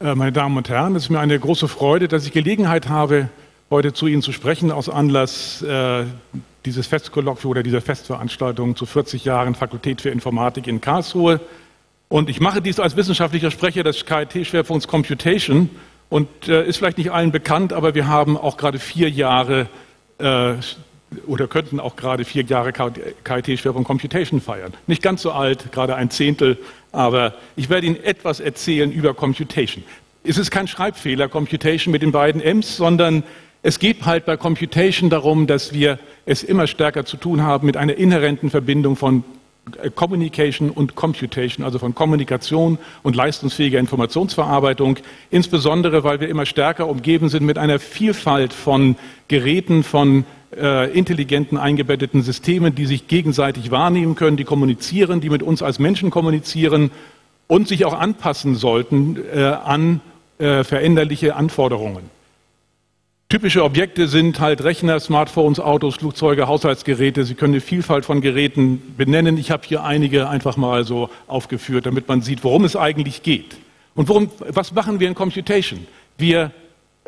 Äh, meine Damen und Herren, es ist mir eine große Freude, dass ich Gelegenheit habe, heute zu Ihnen zu sprechen aus Anlass äh, dieses Festkolloquiums oder dieser Festveranstaltung zu 40 Jahren Fakultät für Informatik in Karlsruhe. Und ich mache dies als wissenschaftlicher Sprecher des KIT-Schwerpunkts Computation und äh, ist vielleicht nicht allen bekannt, aber wir haben auch gerade vier Jahre äh, oder könnten auch gerade vier Jahre KIT-Schwerpunkt Computation feiern. Nicht ganz so alt, gerade ein Zehntel, aber ich werde Ihnen etwas erzählen über Computation. Es ist kein Schreibfehler, Computation mit den beiden M's, sondern es geht halt bei Computation darum, dass wir es immer stärker zu tun haben mit einer inhärenten Verbindung von äh, Communication und Computation, also von Kommunikation und leistungsfähiger Informationsverarbeitung, insbesondere weil wir immer stärker umgeben sind mit einer Vielfalt von Geräten, von äh, intelligenten eingebetteten Systemen, die sich gegenseitig wahrnehmen können, die kommunizieren, die mit uns als Menschen kommunizieren und sich auch anpassen sollten äh, an äh, veränderliche Anforderungen. Typische Objekte sind halt Rechner, Smartphones, Autos, Flugzeuge, Haushaltsgeräte. Sie können eine Vielfalt von Geräten benennen. Ich habe hier einige einfach mal so aufgeführt, damit man sieht, worum es eigentlich geht. Und worum, was machen wir in Computation? Wir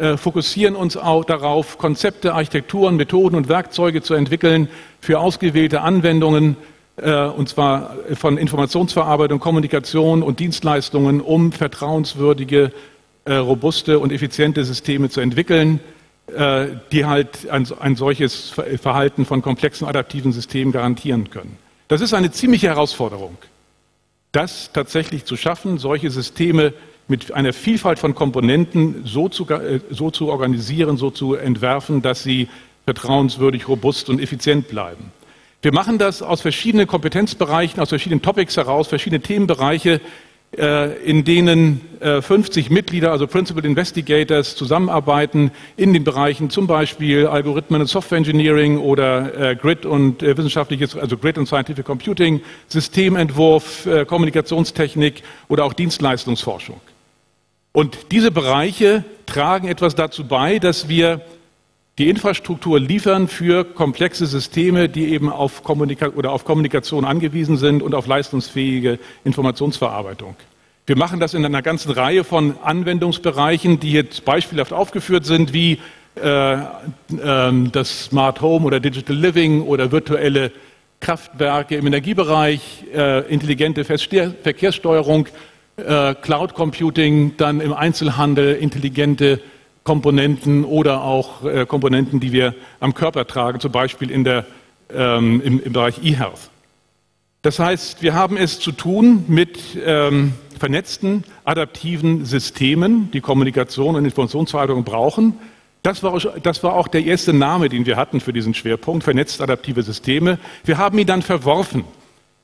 äh, fokussieren uns auch darauf, Konzepte, Architekturen, Methoden und Werkzeuge zu entwickeln für ausgewählte Anwendungen, äh, und zwar von Informationsverarbeitung, Kommunikation und Dienstleistungen, um vertrauenswürdige, äh, robuste und effiziente Systeme zu entwickeln die halt ein, ein solches Verhalten von komplexen adaptiven Systemen garantieren können. Das ist eine ziemliche Herausforderung, das tatsächlich zu schaffen, solche Systeme mit einer Vielfalt von Komponenten so zu, äh, so zu organisieren, so zu entwerfen, dass sie vertrauenswürdig, robust und effizient bleiben. Wir machen das aus verschiedenen Kompetenzbereichen, aus verschiedenen Topics heraus, verschiedene Themenbereiche, äh, in denen 50 äh, Mitglieder, also Principal Investigators, zusammenarbeiten in den Bereichen zum Beispiel Algorithmen und Software Engineering oder Grid und wissenschaftliches, also Grid und Scientific Computing, Systementwurf, Kommunikationstechnik oder auch Dienstleistungsforschung. Und diese Bereiche tragen etwas dazu bei, dass wir die Infrastruktur liefern für komplexe Systeme, die eben auf, Kommunika oder auf Kommunikation angewiesen sind und auf leistungsfähige Informationsverarbeitung. Wir machen das in einer ganzen Reihe von Anwendungsbereichen, die jetzt beispielhaft aufgeführt sind, wie äh, äh, das Smart Home oder Digital Living oder virtuelle Kraftwerke im Energiebereich, äh, intelligente Verkehrssteuerung, äh, Cloud Computing, dann im Einzelhandel intelligente Komponenten oder auch äh, Komponenten, die wir am Körper tragen, zum Beispiel in der, ähm, im, im, Bereich E-Health. Das heißt, wir haben es zu tun mit ähm, vernetzten, adaptiven Systemen, die Kommunikation und Informationsverarbeitung brauchen. Das war, das war auch der erste Name, den wir hatten für diesen Schwerpunkt, vernetzt adaptive Systeme. Wir haben ihn dann verworfen,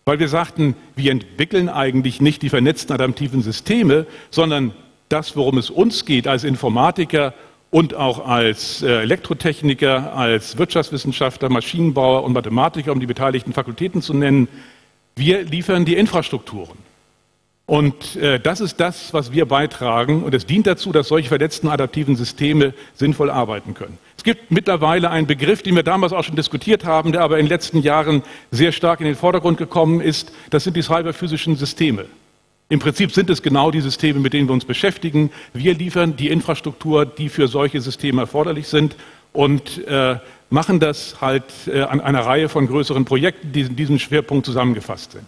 weil wir sagten, wir entwickeln eigentlich nicht die vernetzten adaptiven Systeme, sondern das, worum es uns geht als Informatiker und auch als äh, Elektrotechniker, als Wirtschaftswissenschaftler, Maschinenbauer und Mathematiker, um die beteiligten Fakultäten zu nennen, wir liefern die Infrastrukturen. Und äh, das ist das, was wir beitragen. Und es dient dazu, dass solche vernetzten adaptiven Systeme sinnvoll arbeiten können. Es gibt mittlerweile einen Begriff, den wir damals auch schon diskutiert haben, der aber in den letzten Jahren sehr stark in den Vordergrund gekommen ist. Das sind die cyberphysischen Systeme. Im Prinzip sind es genau die Systeme, mit denen wir uns beschäftigen. Wir liefern die Infrastruktur, die für solche Systeme erforderlich sind und äh, machen das halt äh, an einer Reihe von größeren Projekten, die in diesem Schwerpunkt zusammengefasst sind.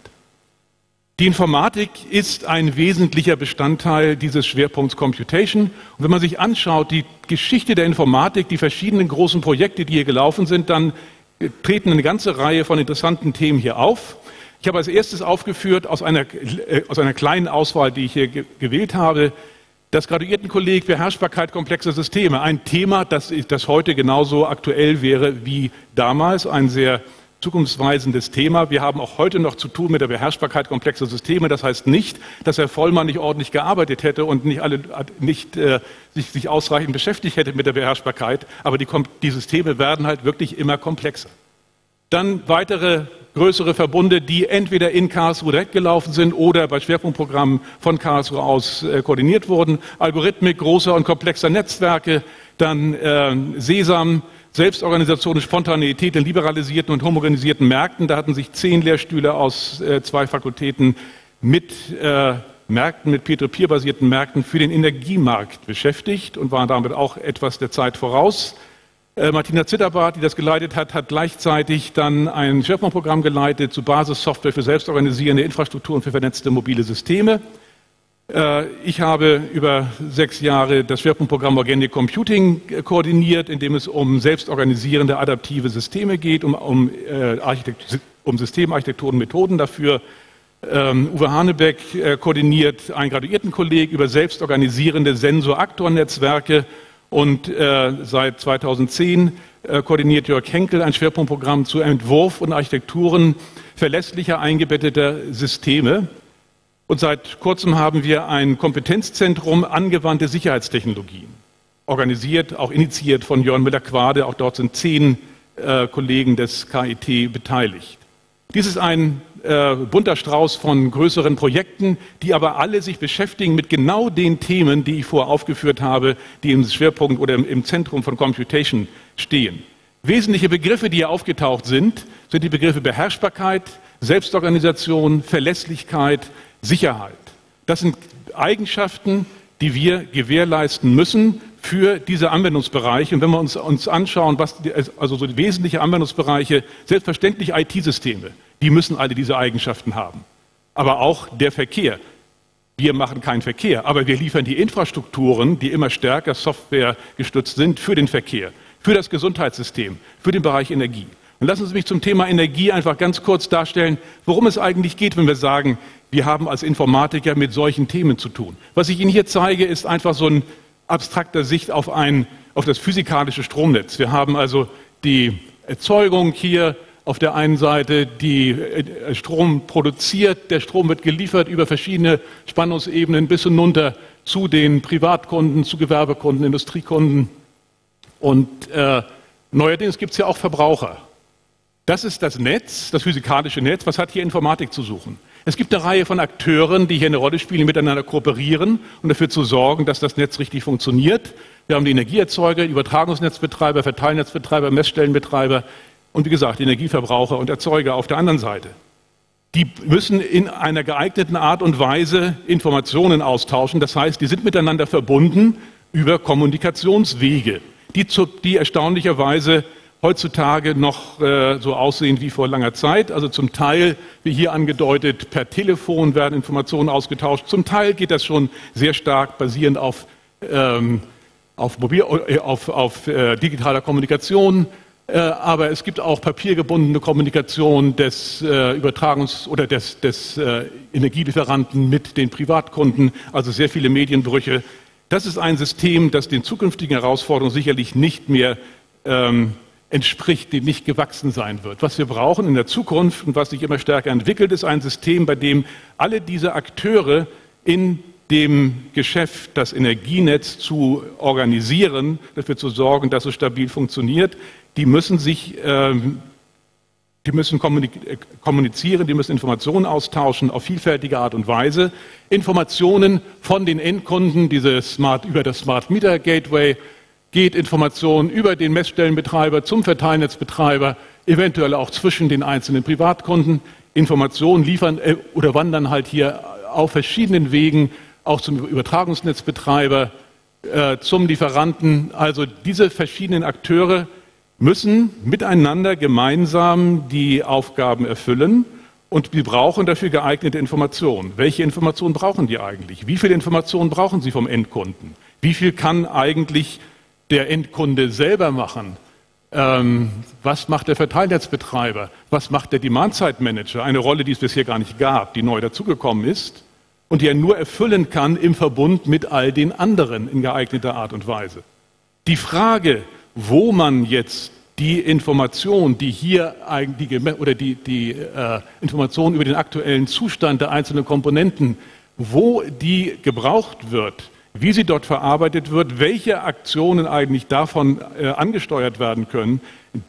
Die Informatik ist ein wesentlicher Bestandteil dieses Schwerpunkts Computation. Und wenn man sich anschaut, die Geschichte der Informatik, die verschiedenen großen Projekte, die hier gelaufen sind, dann äh, treten eine ganze Reihe von interessanten Themen hier auf. Ich habe als erstes aufgeführt aus einer, äh, aus einer kleinen Auswahl, die ich hier ge gewählt habe, das Graduiertenkolleg Beherrschbarkeit komplexer Systeme. Ein Thema, das, das heute genauso aktuell wäre wie damals. Ein sehr zukunftsweisendes Thema. Wir haben auch heute noch zu tun mit der Beherrschbarkeit komplexer Systeme. Das heißt nicht, dass Herr Vollmann nicht ordentlich gearbeitet hätte und nicht, alle, nicht äh, sich, sich ausreichend beschäftigt hätte mit der Beherrschbarkeit. Aber die, die Systeme werden halt wirklich immer komplexer. Dann weitere größere Verbunde, die entweder in Karlsruhe direkt gelaufen sind oder bei Schwerpunktprogrammen von Karlsruhe aus äh, koordiniert wurden. Algorithmik großer und komplexer Netzwerke, dann äh, Sesam, Selbstorganisation, Spontaneität in liberalisierten und homogenisierten Märkten. Da hatten sich zehn Lehrstühle aus äh, zwei Fakultäten mit äh, Märkten, mit Peer-to-Peer-basierten Märkten für den Energiemarkt beschäftigt und war damit auch etwas der Zeit voraus. Äh, Martina Zitterbart, die das geleitet hat, hat gleichzeitig dann ein Schwerpunktprogramm geleitet zu Basissoftware für selbstorganisierende Infrastrukturen für vernetzte mobile Systeme. Äh, ich habe über sechs Jahre das Schwerpunktprogramm Organic Computing koordiniert, in dem es um selbstorganisierende adaptive Systeme geht, um, um, äh, um Systemarchitekturen und Methoden dafür. Ähm, Uwe Hanebeck äh, koordiniert einen Graduiertenkolleg über selbstorganisierende Sensor-Aktor-Netzwerke und seit 2010 äh, koordiniert Jörg Henkel ein Schwerpunktprogramm zu Entwurf und Architekturen verlässlicher eingebetteter Systeme. Und seit kurzem haben wir ein Kompetenzzentrum angewandte Sicherheitstechnologien, organisiert, auch initiiert von Jörn Müller-Quade. Auch dort sind zehn äh, Kollegen des KIT beteiligt. Dies ist ein äh, bunter Strauß von größeren Projekten, die aber alle sich beschäftigen mit genau den Themen, die ich vorher aufgeführt habe, die im Schwerpunkt oder im, im Zentrum von Computation stehen. Wesentliche Begriffe, die hier aufgetaucht sind, sind die Begriffe Beherrschbarkeit, Selbstorganisation, Verlässlichkeit, Sicherheit. Das sind Eigenschaften, die wir gewährleisten müssen für diese Anwendungsbereiche. Und wenn wir uns, uns anschauen, was die, also so die wesentlichen Anwendungsbereiche, selbstverständlich IT-Systeme, die müssen alle diese Eigenschaften haben. Aber auch der Verkehr. Wir machen keinen Verkehr, aber wir liefern die Infrastrukturen, die immer stärker Software gestützt sind, für den Verkehr, für das Gesundheitssystem, für den Bereich Energie. Und lassen Sie mich zum Thema Energie einfach ganz kurz darstellen, worum es eigentlich geht, wenn wir sagen, wir haben als Informatiker mit solchen Themen zu tun. Was ich Ihnen hier zeige, ist einfach so ein abstrakter Sicht auf, ein, auf das physikalische Stromnetz. Wir haben also die Erzeugung hier auf der einen Seite, die äh, Strom produziert, der Strom wird geliefert über verschiedene Spannungsebenen bis hinunter zu den Privatkunden, zu Gewerbekunden, Industriekunden. Und äh, neuerdings gibt es ja auch Verbraucher. Das ist das Netz, das physikalische Netz. Was hat hier Informatik zu suchen? Es gibt eine Reihe von Akteuren, die hier eine Rolle spielen, miteinander kooperieren und dafür zu sorgen, dass das Netz richtig funktioniert. Wir haben die Energieerzeuger, die Übertragungsnetzbetreiber, Verteilnetzbetreiber, Messstellenbetreiber und wie gesagt, Energieverbraucher und Erzeuger auf der anderen Seite. Die müssen in einer geeigneten Art und Weise Informationen austauschen. Das heißt, die sind miteinander verbunden über Kommunikationswege, die, zu, die erstaunlicherweise heutzutage noch äh, so aussehen wie vor langer Zeit. Also zum Teil, wie hier angedeutet, per Telefon werden Informationen ausgetauscht. Zum Teil geht das schon sehr stark basierend auf, ähm, auf, Mobil, äh, auf, auf äh, digitaler Kommunikation. Äh, aber es gibt auch papiergebundene Kommunikation des äh, Übertragungs- oder des, des äh, Energielieferanten mit den Privatkunden, also sehr viele Medienbrüche. Das ist ein System, das den zukünftigen Herausforderungen sicherlich nicht mehr ähm, entspricht, dem nicht gewachsen sein wird. Was wir brauchen in der Zukunft und was sich immer stärker entwickelt, ist ein System, bei dem alle diese Akteure in dem Geschäft, das Energienetz zu organisieren, dafür zu sorgen, dass es stabil funktioniert, die müssen sich, ähm, die müssen kommunizieren, die müssen Informationen austauschen auf vielfältige Art und Weise. Informationen von den Endkunden, diese Smart, über das Smart Meter Gateway, geht Information über den Messstellenbetreiber zum Verteilnetzbetreiber, eventuell auch zwischen den einzelnen Privatkunden. Informationen liefern äh, oder wandern halt hier auf verschiedenen Wegen auch zum Übertragungsnetzbetreiber, äh, zum Lieferanten. Also diese verschiedenen Akteure müssen miteinander gemeinsam die Aufgaben erfüllen und wir brauchen dafür geeignete Informationen. Welche Informationen brauchen die eigentlich? Wie viele Informationen brauchen sie vom Endkunden? Wie viel kann eigentlich der Endkunde selber machen? Ähm, was macht der Verteilnetzbetreiber? Was macht der Demand-Side-Manager? Eine Rolle, die es bisher gar nicht gab, die neu dazugekommen ist und die er nur erfüllen kann im Verbund mit all den anderen in geeigneter Art und Weise. Die Frage, wo man jetzt die Information, die hier eigentlich oder die, die äh, Information über den aktuellen Zustand der einzelnen Komponenten, wo die gebraucht wird, wie sie dort verarbeitet wird, welche Aktionen eigentlich davon äh, angesteuert werden können,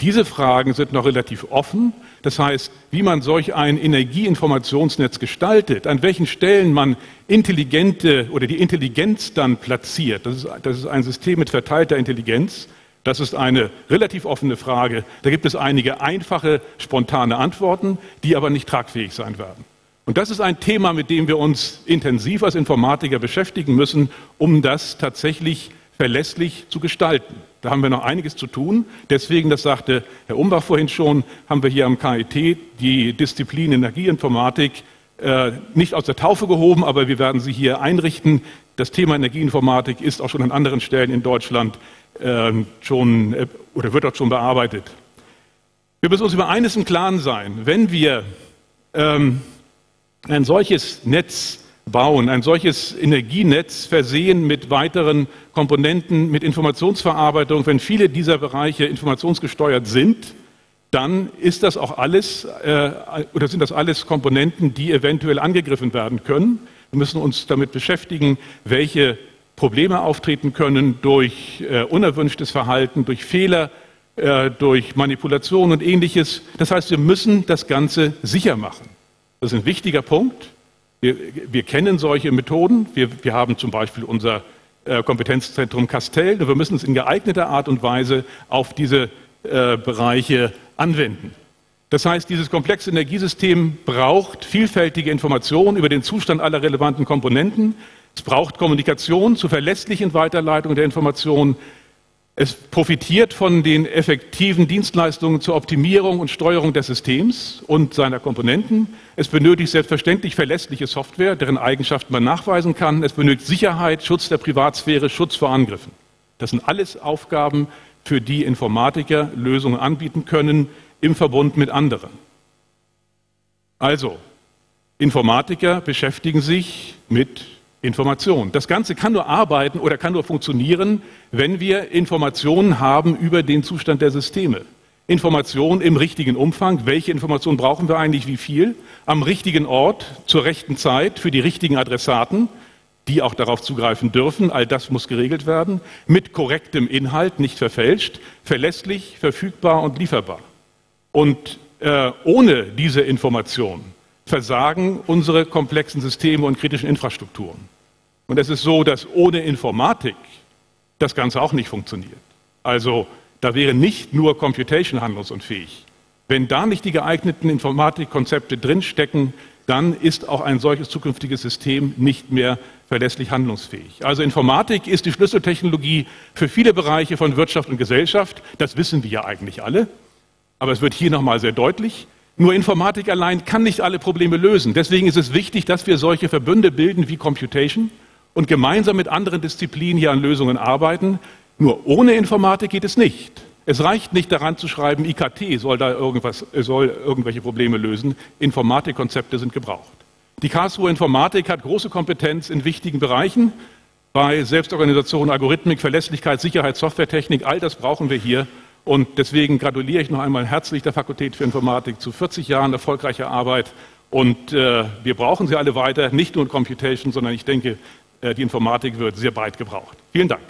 diese Fragen sind noch relativ offen. Das heißt, wie man solch ein Energieinformationsnetz gestaltet, an welchen Stellen man intelligente oder die Intelligenz dann platziert, das ist, das ist ein System mit verteilter Intelligenz, das ist eine relativ offene Frage. Da gibt es einige einfache, spontane Antworten, die aber nicht tragfähig sein werden. Und das ist ein Thema, mit dem wir uns intensiv als Informatiker beschäftigen müssen, um das tatsächlich verlässlich zu gestalten. Da haben wir noch einiges zu tun. Deswegen, das sagte Herr Umbach vorhin schon, haben wir hier am KIT die Disziplin Energieinformatik äh, nicht aus der Taufe gehoben, aber wir werden sie hier einrichten. Das Thema Energieinformatik ist auch schon an anderen Stellen in Deutschland äh, schon äh, oder wird dort schon bearbeitet. Wir müssen uns über eines im Klaren sein. Wenn wir ähm, ein solches Netz bauen, ein solches Energienetz versehen mit weiteren Komponenten, mit Informationsverarbeitung, wenn viele dieser Bereiche informationsgesteuert sind, dann ist das auch alles äh, oder sind das alles Komponenten, die eventuell angegriffen werden können. Wir müssen uns damit beschäftigen, welche Probleme auftreten können durch äh, unerwünschtes Verhalten, durch Fehler, äh, durch Manipulation und ähnliches. Das heißt, wir müssen das Ganze sicher machen. Das ist ein wichtiger Punkt. Wir, wir kennen solche Methoden. Wir, wir haben zum Beispiel unser äh, Kompetenzzentrum Castell. Wir müssen es in geeigneter Art und Weise auf diese äh, Bereiche anwenden. Das heißt, dieses komplexe Energiesystem braucht vielfältige Informationen über den Zustand aller relevanten Komponenten. Es braucht Kommunikation zur verlässlichen Weiterleitung der Informationen. Es profitiert von den effektiven Dienstleistungen zur Optimierung und Steuerung des Systems und seiner Komponenten. Es benötigt selbstverständlich verlässliche Software, deren Eigenschaften man nachweisen kann. Es benötigt Sicherheit, Schutz der Privatsphäre, Schutz vor Angriffen. Das sind alles Aufgaben, für die Informatiker Lösungen anbieten können im Verbund mit anderen. Also, Informatiker beschäftigen sich mit Information. Das Ganze kann nur arbeiten oder kann nur funktionieren, wenn wir Informationen haben über den Zustand der Systeme. Informationen im richtigen Umfang. Welche Informationen brauchen wir eigentlich? Wie viel? Am richtigen Ort, zur rechten Zeit, für die richtigen Adressaten, die auch darauf zugreifen dürfen. All das muss geregelt werden. Mit korrektem Inhalt, nicht verfälscht, verlässlich, verfügbar und lieferbar. Und äh, ohne diese Information versagen unsere komplexen Systeme und kritischen Infrastrukturen. Und es ist so, dass ohne Informatik das Ganze auch nicht funktioniert. Also da wäre nicht nur Computation handlungsunfähig. Wenn da nicht die geeigneten Informatikkonzepte drinstecken, dann ist auch ein solches zukünftiges System nicht mehr verlässlich handlungsfähig. Also Informatik ist die Schlüsseltechnologie für viele Bereiche von Wirtschaft und Gesellschaft. Das wissen wir ja eigentlich alle. Aber es wird hier nochmal sehr deutlich. Nur Informatik allein kann nicht alle Probleme lösen. Deswegen ist es wichtig, dass wir solche Verbünde bilden wie Computation und gemeinsam mit anderen Disziplinen hier an Lösungen arbeiten. Nur ohne Informatik geht es nicht. Es reicht nicht daran zu schreiben, IKT soll da irgendwas, soll irgendwelche Probleme lösen. Informatikkonzepte sind gebraucht. Die Karlsruhe Informatik hat große Kompetenz in wichtigen Bereichen. Bei Selbstorganisation, Algorithmik, Verlässlichkeit, Sicherheit, Softwaretechnik, all das brauchen wir hier. Und deswegen gratuliere ich noch einmal herzlich der Fakultät für Informatik zu 40 Jahren erfolgreicher Arbeit. Und äh, wir brauchen sie alle weiter, nicht nur in Computation, sondern ich denke, äh, die Informatik wird sehr breit gebraucht. Vielen Dank.